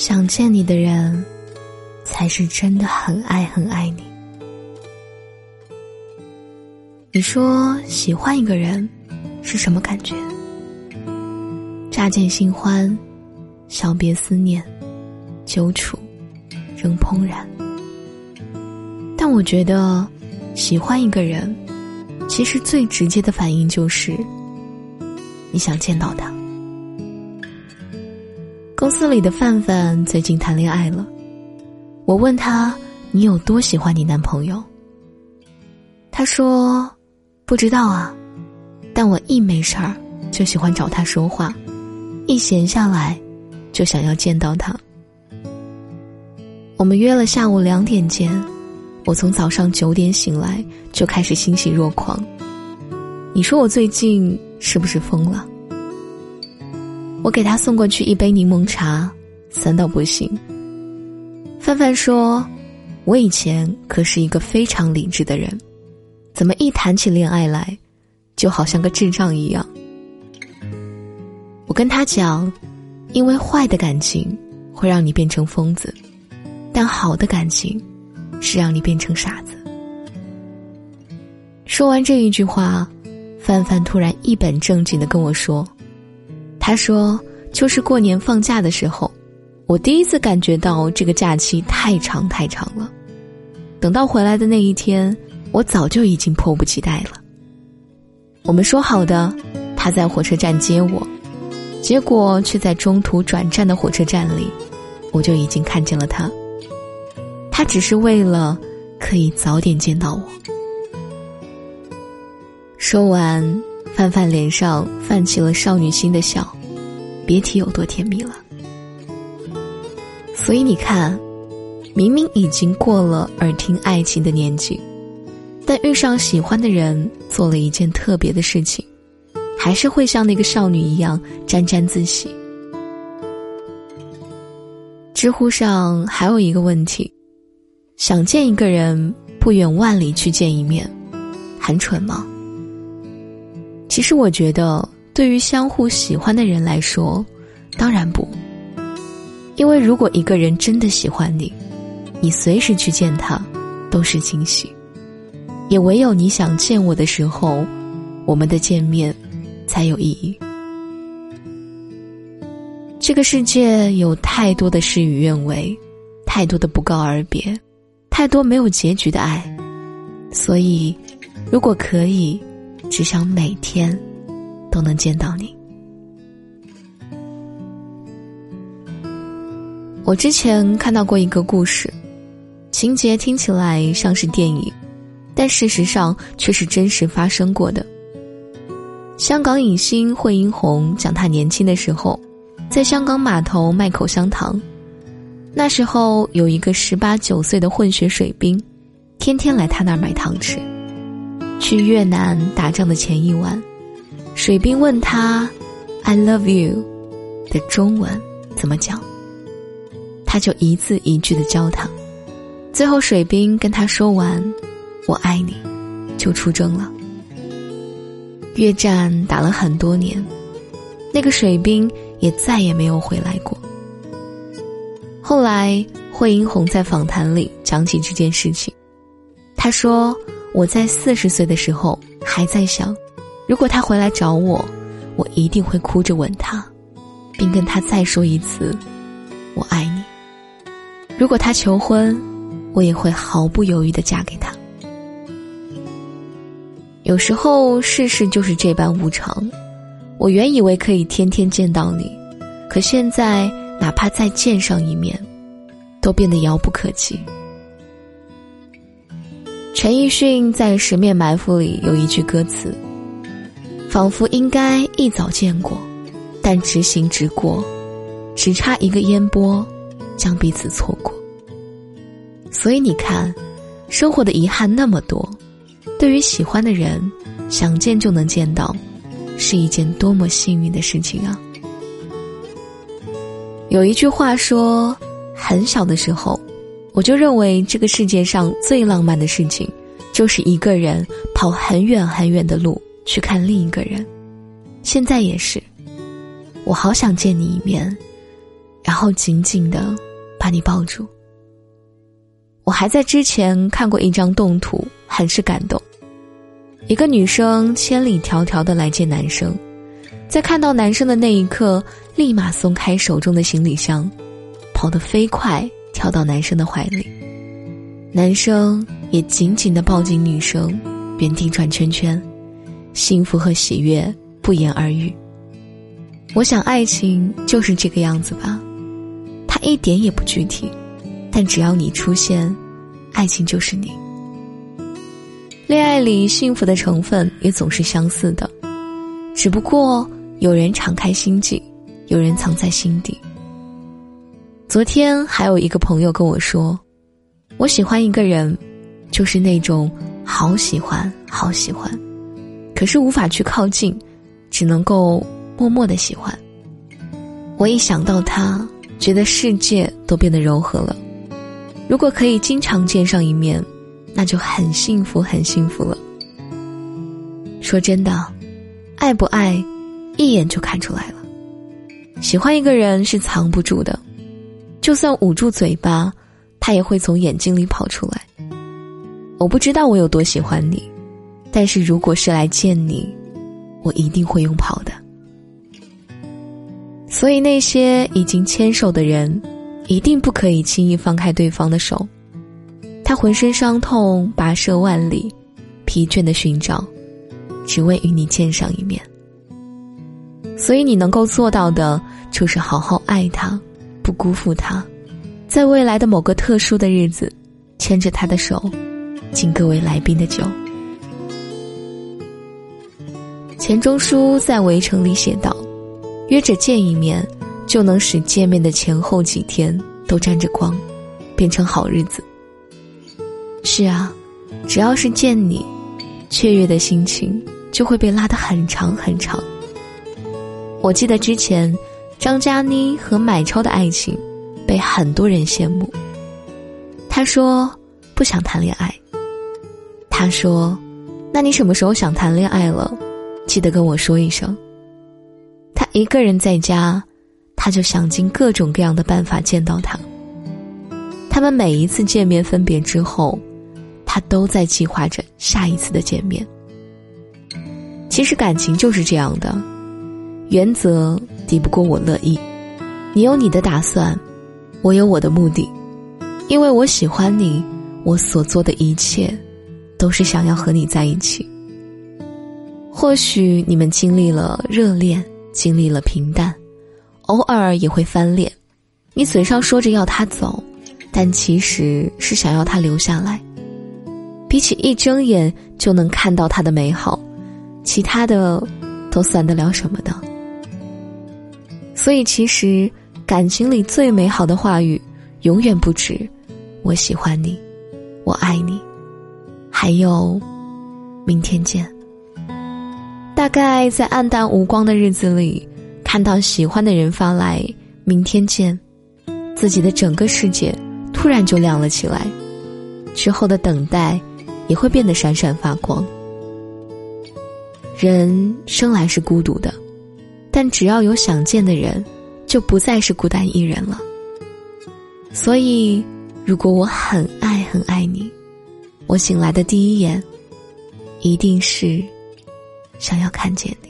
想见你的人，才是真的很爱很爱你。你说喜欢一个人是什么感觉？乍见新欢，小别思念，久处仍怦然。但我觉得，喜欢一个人，其实最直接的反应就是你想见到他。公司里的范范最近谈恋爱了，我问他你有多喜欢你男朋友？他说。不知道啊，但我一没事儿就喜欢找他说话，一闲下来就想要见到他。我们约了下午两点见，我从早上九点醒来就开始欣喜若狂。你说我最近是不是疯了？我给他送过去一杯柠檬茶，酸到不行。范范说，我以前可是一个非常理智的人。怎么一谈起恋爱来，就好像个智障一样？我跟他讲，因为坏的感情会让你变成疯子，但好的感情是让你变成傻子。说完这一句话，范范突然一本正经的跟我说：“他说，就是过年放假的时候，我第一次感觉到这个假期太长太长了。等到回来的那一天。”我早就已经迫不及待了。我们说好的，他在火车站接我，结果却在中途转站的火车站里，我就已经看见了他。他只是为了可以早点见到我。说完，范范脸上泛起了少女心的笑，别提有多甜蜜了。所以你看，明明已经过了耳听爱情的年纪。但遇上喜欢的人，做了一件特别的事情，还是会像那个少女一样沾沾自喜。知乎上还有一个问题：想见一个人，不远万里去见一面，很蠢吗？其实我觉得，对于相互喜欢的人来说，当然不。因为如果一个人真的喜欢你，你随时去见他，都是惊喜。也唯有你想见我的时候，我们的见面才有意义。这个世界有太多的事与愿违，太多的不告而别，太多没有结局的爱，所以，如果可以，只想每天都能见到你。我之前看到过一个故事，情节听起来像是电影。但事实上却是真实发生过的。香港影星惠英红讲她年轻的时候，在香港码头卖口香糖，那时候有一个十八九岁的混血水兵，天天来他那儿买糖吃。去越南打仗的前一晚，水兵问他 “I love you” 的中文怎么讲，他就一字一句的教他。最后水兵跟他说完。我爱你，就出征了。越战打了很多年，那个水兵也再也没有回来过。后来，惠英红在访谈里讲起这件事情，他说：“我在四十岁的时候还在想，如果他回来找我，我一定会哭着吻他，并跟他再说一次‘我爱你’。如果他求婚，我也会毫不犹豫的嫁给他。”有时候世事就是这般无常，我原以为可以天天见到你，可现在哪怕再见上一面，都变得遥不可及。陈奕迅在《十面埋伏》里有一句歌词：“仿佛应该一早见过，但直行直过，只差一个烟波，将彼此错过。”所以你看，生活的遗憾那么多。对于喜欢的人，想见就能见到，是一件多么幸运的事情啊！有一句话说，很小的时候，我就认为这个世界上最浪漫的事情，就是一个人跑很远很远的路去看另一个人。现在也是，我好想见你一面，然后紧紧的把你抱住。我还在之前看过一张动图，很是感动。一个女生千里迢迢的来见男生，在看到男生的那一刻，立马松开手中的行李箱，跑得飞快跳到男生的怀里。男生也紧紧的抱紧女生，原地转圈圈，幸福和喜悦不言而喻。我想，爱情就是这个样子吧，它一点也不具体，但只要你出现，爱情就是你。恋爱里幸福的成分也总是相似的，只不过有人敞开心扉，有人藏在心底。昨天还有一个朋友跟我说，我喜欢一个人，就是那种好喜欢好喜欢，可是无法去靠近，只能够。默默的喜欢，我一想到他，觉得世界都变得柔和了。如果可以经常见上一面，那就很幸福，很幸福了。说真的，爱不爱，一眼就看出来了。喜欢一个人是藏不住的，就算捂住嘴巴，他也会从眼睛里跑出来。我不知道我有多喜欢你，但是如果是来见你，我一定会用跑的。所以，那些已经牵手的人，一定不可以轻易放开对方的手。他浑身伤痛，跋涉万里，疲倦的寻找，只为与你见上一面。所以，你能够做到的，就是好好爱他，不辜负他，在未来的某个特殊的日子，牵着他的手，敬各位来宾的酒。钱钟书在《围城》里写道。约着见一面，就能使见面的前后几天都沾着光，变成好日子。是啊，只要是见你，雀跃的心情就会被拉得很长很长。我记得之前张嘉倪和买超的爱情，被很多人羡慕。他说不想谈恋爱。他说，那你什么时候想谈恋爱了？记得跟我说一声。他一个人在家，他就想尽各种各样的办法见到他。他们每一次见面分别之后，他都在计划着下一次的见面。其实感情就是这样的，原则抵不过我乐意。你有你的打算，我有我的目的。因为我喜欢你，我所做的一切，都是想要和你在一起。或许你们经历了热恋。经历了平淡，偶尔也会翻脸。你嘴上说着要他走，但其实是想要他留下来。比起一睁眼就能看到他的美好，其他的都算得了什么呢？所以，其实感情里最美好的话语，永远不止“我喜欢你”“我爱你”，还有“明天见”。大概在暗淡无光的日子里，看到喜欢的人发来“明天见”，自己的整个世界突然就亮了起来，之后的等待也会变得闪闪发光。人生来是孤独的，但只要有想见的人，就不再是孤单一人了。所以，如果我很爱很爱你，我醒来的第一眼，一定是。想要看见你。